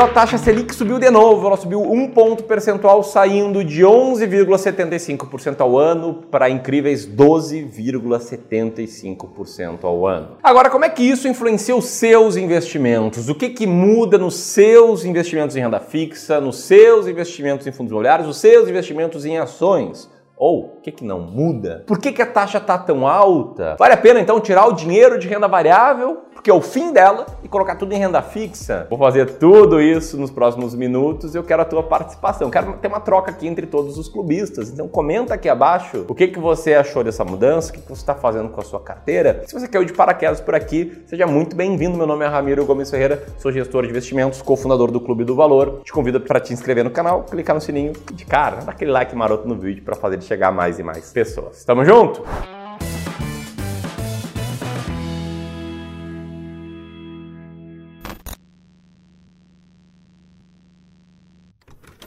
a taxa Selic subiu de novo, ela subiu um ponto percentual, saindo de 11,75% ao ano para incríveis 12,75% ao ano. Agora, como é que isso influencia os seus investimentos? O que, que muda nos seus investimentos em renda fixa, nos seus investimentos em fundos imobiliários, os seus investimentos em ações? Ou o que, que não muda? Por que, que a taxa está tão alta? Vale a pena então tirar o dinheiro de renda variável porque é o fim dela, e colocar tudo em renda fixa. Vou fazer tudo isso nos próximos minutos e eu quero a tua participação. quero ter uma troca aqui entre todos os clubistas. Então comenta aqui abaixo o que, que você achou dessa mudança, o que, que você está fazendo com a sua carteira. Se você caiu de paraquedas por aqui, seja muito bem-vindo. Meu nome é Ramiro Gomes Ferreira, sou gestor de investimentos, cofundador do Clube do Valor. Te convido para te inscrever no canal, clicar no sininho e de cara, dá aquele like maroto no vídeo para fazer ele chegar a mais e mais pessoas. Tamo junto?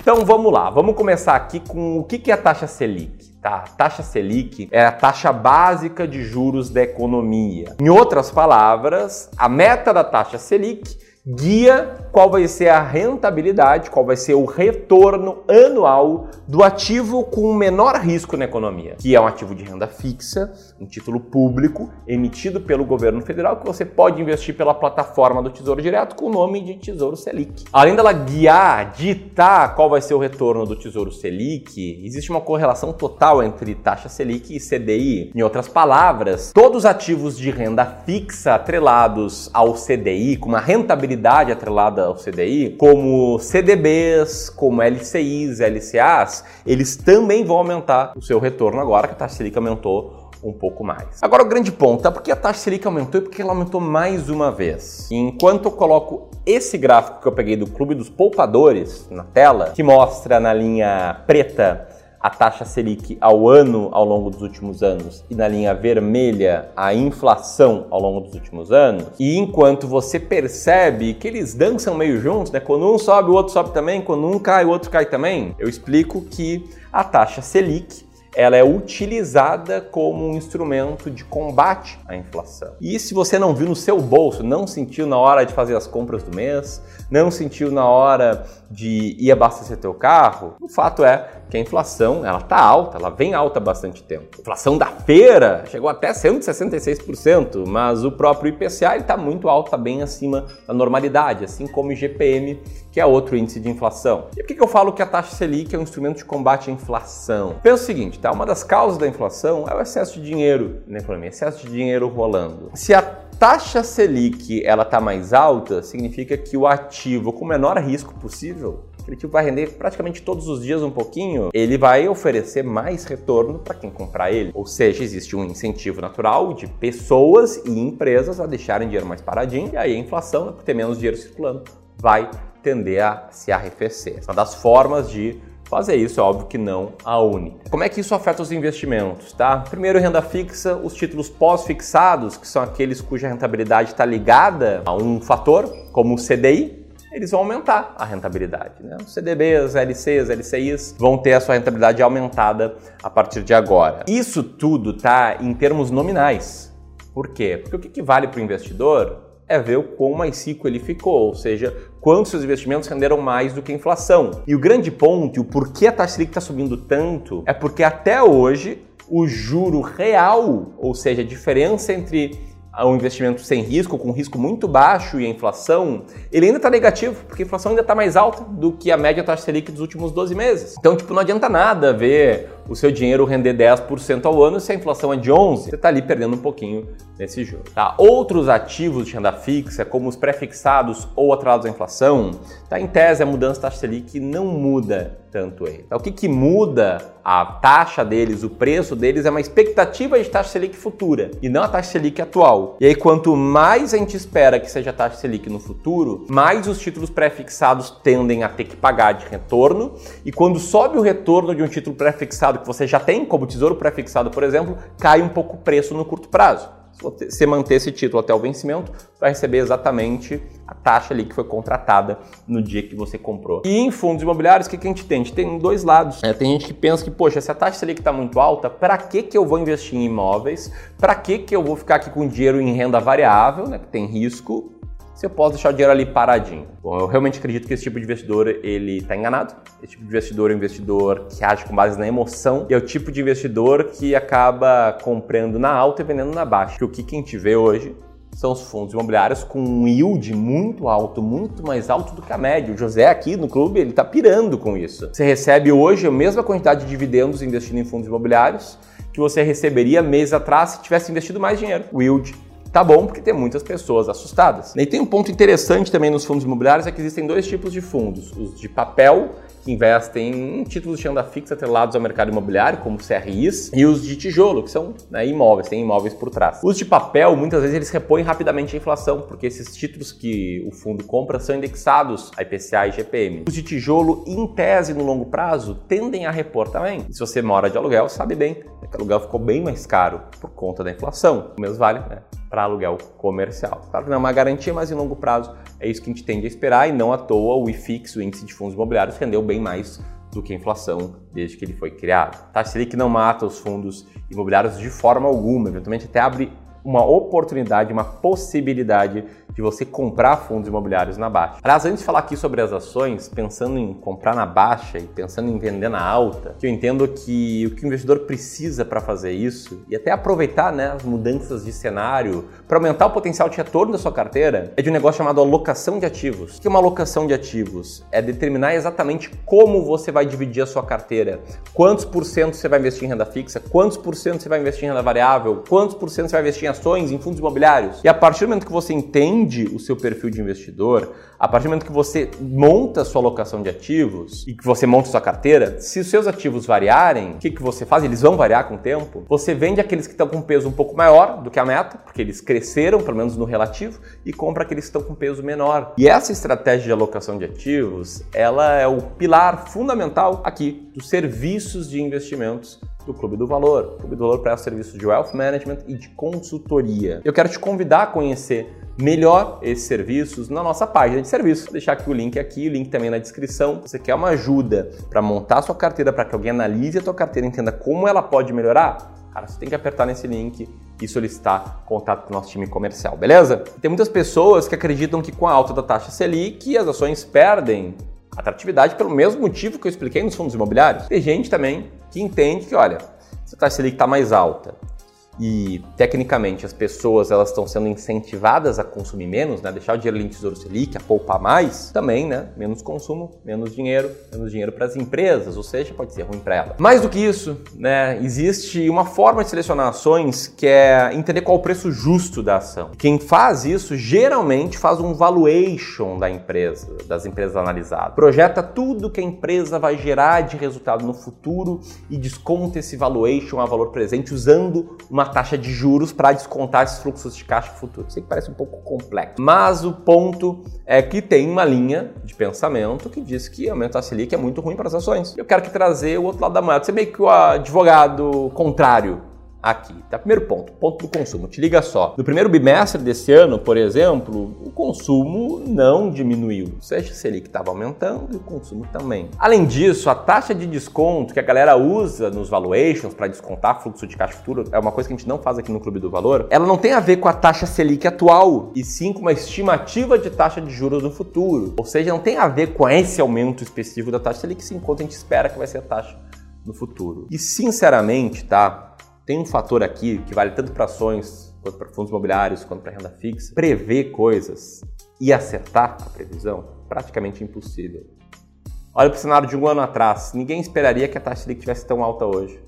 Então vamos lá, vamos começar aqui com o que é a taxa Selic. Tá? A taxa Selic é a taxa básica de juros da economia. Em outras palavras, a meta da taxa Selic guia qual vai ser a rentabilidade, qual vai ser o retorno anual do ativo com menor risco na economia, que é um ativo de renda fixa, um título público emitido pelo governo federal que você pode investir pela plataforma do Tesouro Direto com o nome de Tesouro Selic. Além dela guiar, ditar qual vai ser o retorno do Tesouro Selic, existe uma correlação total entre taxa Selic e CDI. Em outras palavras, todos os ativos de renda fixa atrelados ao CDI, com uma rentabilidade atrelada ao CDI, como CDBs, como LCIs, LCAs, eles também vão aumentar o seu retorno agora que a taxa Selic aumentou um pouco mais. Agora o grande ponto é porque a taxa Selic aumentou e porque ela aumentou mais uma vez. E enquanto eu coloco esse gráfico que eu peguei do Clube dos Poupadores na tela, que mostra na linha preta a taxa Selic ao ano ao longo dos últimos anos e na linha vermelha a inflação ao longo dos últimos anos. E enquanto você percebe que eles dançam meio juntos, né? Quando um sobe, o outro sobe também, quando um cai, o outro cai também, eu explico que a taxa Selic ela é utilizada como um instrumento de combate à inflação. E se você não viu no seu bolso, não sentiu na hora de fazer as compras do mês, não sentiu na hora de ir abastecer teu carro, o fato é que a inflação ela tá alta, ela vem alta há bastante tempo. A inflação da feira chegou até 166%, mas o próprio IPCA está muito alto, está bem acima da normalidade, assim como o IGPM, que é outro índice de inflação. E por que, que eu falo que a taxa Selic é um instrumento de combate à inflação? Pensa o seguinte, tá? Uma das causas da inflação é o excesso de dinheiro na economia, excesso de dinheiro rolando. Se a taxa Selic ela está mais alta, significa que o ativo com menor risco possível ativo vai render praticamente todos os dias um pouquinho, ele vai oferecer mais retorno para quem comprar ele. Ou seja, existe um incentivo natural de pessoas e empresas a deixarem dinheiro mais paradinho, e aí a inflação, né, por ter menos dinheiro circulando, vai tender a se arrefecer. Uma das formas de fazer isso, é óbvio que não a única. Como é que isso afeta os investimentos, tá? Primeiro, renda fixa, os títulos pós-fixados, que são aqueles cuja rentabilidade está ligada a um fator, como o CDI, eles vão aumentar a rentabilidade. Né? Os CDBs, LCs, LCIs vão ter a sua rentabilidade aumentada a partir de agora. Isso tudo tá em termos nominais. Por quê? Porque o que, que vale para o investidor é ver o quão mais rico ele ficou, ou seja, quantos seus investimentos renderam mais do que a inflação. E o grande ponto, o porquê a taxa Selic está subindo tanto, é porque até hoje o juro real, ou seja, a diferença entre um investimento sem risco, com risco muito baixo e a inflação, ele ainda está negativo, porque a inflação ainda está mais alta do que a média taxa Selic dos últimos 12 meses. Então, tipo, não adianta nada ver o seu dinheiro render 10% ao ano se a inflação é de 11%. Você está ali perdendo um pouquinho nesse jogo. Tá? Outros ativos de renda fixa, como os pré-fixados ou atrelados à inflação, tá? em tese a mudança da taxa Selic não muda tanto ele. Tá? O que, que muda a taxa deles, o preço deles, é uma expectativa de taxa Selic futura e não a taxa Selic atual. E aí, quanto mais a gente espera que seja a taxa Selic no futuro, mais os títulos pré-fixados tendem a ter que pagar de retorno. E quando sobe o retorno de um título pré-fixado que você já tem, como tesouro pré-fixado, por exemplo, cai um pouco o preço no curto prazo. Você manter esse título até o vencimento, vai receber exatamente a taxa ali que foi contratada no dia que você comprou. E em fundos imobiliários, o que, que a gente tem? A gente tem dois lados. É, tem gente que pensa que, poxa, se a taxa ali que está muito alta, para que, que eu vou investir em imóveis? Para que, que eu vou ficar aqui com dinheiro em renda variável, né, que tem risco? Se eu posso deixar o dinheiro ali paradinho. Bom, eu realmente acredito que esse tipo de investidor ele está enganado. Esse tipo de investidor é um investidor que age com base na emoção e é o tipo de investidor que acaba comprando na alta e vendendo na baixa. Porque o que a gente vê hoje são os fundos imobiliários com um yield muito alto, muito mais alto do que a média. O José aqui no clube, ele está pirando com isso. Você recebe hoje a mesma quantidade de dividendos investindo em fundos imobiliários que você receberia mês atrás se tivesse investido mais dinheiro. O yield tá bom porque tem muitas pessoas assustadas. E tem um ponto interessante também nos fundos imobiliários é que existem dois tipos de fundos, os de papel que investem em títulos de renda fixa atrelados ao mercado imobiliário, como CRIs, e os de tijolo, que são né, imóveis, tem imóveis por trás. Os de papel, muitas vezes, eles repõem rapidamente a inflação, porque esses títulos que o fundo compra são indexados a IPCA e GPM. Os de tijolo, em tese, no longo prazo, tendem a repor também. Se você mora de aluguel, sabe bem né, que o aluguel ficou bem mais caro por conta da inflação. O mesmo vale né, para aluguel comercial. Claro que não é uma garantia, mas em longo prazo é isso que a gente tende a esperar e não à toa o IFIX, o índice de fundos imobiliários, rendeu bem mais do que a inflação desde que ele foi criado. Taxa Selic não mata os fundos imobiliários de forma alguma, eventualmente até abre uma oportunidade, uma possibilidade de você comprar fundos imobiliários na baixa. Aliás, antes de falar aqui sobre as ações, pensando em comprar na baixa e pensando em vender na alta, que eu entendo que o que o investidor precisa para fazer isso e até aproveitar né, as mudanças de cenário para aumentar o potencial de retorno da sua carteira é de um negócio chamado alocação de ativos. O que é uma alocação de ativos? É determinar exatamente como você vai dividir a sua carteira, quantos por cento você vai investir em renda fixa, quantos por cento você vai investir em renda variável, quantos por cento você vai investir em ações, em fundos imobiliários. E a partir do momento que você entende o seu perfil de investidor, a partir do momento que você monta a sua alocação de ativos e que você monta sua carteira, se os seus ativos variarem, o que, que você faz? Eles vão variar com o tempo. Você vende aqueles que estão com peso um pouco maior do que a meta, porque eles cresceram, pelo menos no relativo, e compra aqueles que estão com peso menor. E essa estratégia de alocação de ativos, ela é o pilar fundamental aqui dos serviços de investimentos do Clube do Valor. O Clube do Valor presta serviços de wealth management e de consultoria. Eu quero te convidar a conhecer melhor esses serviços na nossa página de serviço. Vou deixar aqui o link aqui, o link também na descrição. Se você quer uma ajuda para montar sua carteira, para que alguém analise a tua carteira e entenda como ela pode melhorar, cara, você tem que apertar nesse link e solicitar contato com o nosso time comercial, beleza? Tem muitas pessoas que acreditam que com a alta da taxa Selic as ações perdem atratividade pelo mesmo motivo que eu expliquei nos fundos imobiliários. Tem gente também que entende que, olha, se a taxa Selic está mais alta e tecnicamente as pessoas elas estão sendo incentivadas a consumir menos, né? deixar o dinheiro em tesouro selic, a poupar mais, também, né? Menos consumo, menos dinheiro, menos dinheiro para as empresas, ou seja, pode ser ruim para ela. Mais do que isso, né? Existe uma forma de selecionar ações que é entender qual o preço justo da ação. Quem faz isso geralmente faz um valuation da empresa, das empresas analisadas. Projeta tudo que a empresa vai gerar de resultado no futuro e desconta esse valuation a valor presente usando uma uma taxa de juros para descontar esses fluxos de caixa futuro. Sei que parece um pouco complexo, mas o ponto é que tem uma linha de pensamento que diz que aumentar a Selic é muito ruim para as ações. Eu quero que trazer o outro lado da moeda. Você meio que o advogado contrário aqui. Tá? Primeiro ponto, ponto do consumo. Te liga só. No primeiro bimestre desse ano, por exemplo, o consumo não diminuiu. Ou seja, a Selic estava aumentando e o consumo também. Além disso, a taxa de desconto que a galera usa nos valuations para descontar fluxo de caixa futuro é uma coisa que a gente não faz aqui no Clube do Valor. Ela não tem a ver com a taxa Selic atual, e sim com uma estimativa de taxa de juros no futuro. Ou seja, não tem a ver com esse aumento específico da taxa Selic, sim, enquanto a gente espera que vai ser a taxa no futuro. E sinceramente, tá? Tem um fator aqui que vale tanto para ações, quanto para fundos imobiliários, quanto para renda fixa. Prever coisas e acertar a previsão, praticamente impossível. Olha para o cenário de um ano atrás, ninguém esperaria que a taxa Selic tivesse tão alta hoje.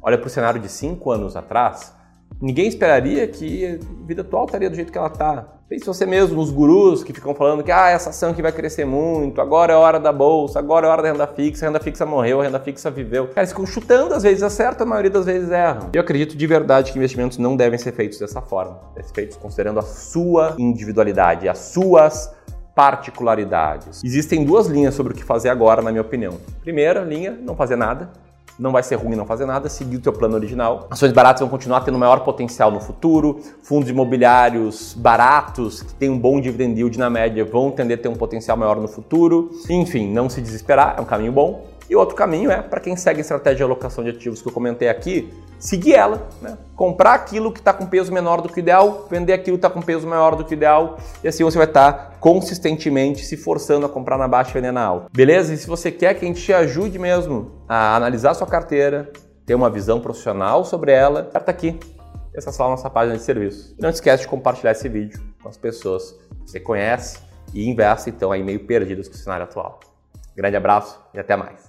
Olha para o cenário de cinco anos atrás, ninguém esperaria que a vida atual estaria do jeito que ela está. Pense você mesmo, os gurus que ficam falando que ah, essa ação que vai crescer muito, agora é hora da bolsa, agora é hora da renda fixa, a renda fixa morreu, a renda fixa viveu. Cara, eles ficam chutando, às vezes acerta, a maioria das vezes erram. Eu acredito de verdade que investimentos não devem ser feitos dessa forma. Devem ser feitos considerando a sua individualidade, as suas particularidades. Existem duas linhas sobre o que fazer agora, na minha opinião. Primeira linha, não fazer nada não vai ser ruim não fazer nada, seguir o teu plano original. Ações baratas vão continuar tendo maior potencial no futuro, fundos imobiliários baratos, que têm um bom dividend yield na média, vão tender a ter um potencial maior no futuro. Enfim, não se desesperar, é um caminho bom. E outro caminho é, para quem segue a estratégia de alocação de ativos que eu comentei aqui, seguir ela, né? comprar aquilo que está com peso menor do que o ideal, vender aquilo que está com peso maior do que o ideal, e assim você vai estar tá consistentemente se forçando a comprar na baixa e vender na alta. Beleza? E se você quer que a gente te ajude mesmo a analisar a sua carteira, ter uma visão profissional sobre ela, aperta aqui. Acessa lá a nossa página de serviço. Não esquece de compartilhar esse vídeo com as pessoas que você conhece e investe então aí meio perdidas com o cenário atual. Grande abraço e até mais.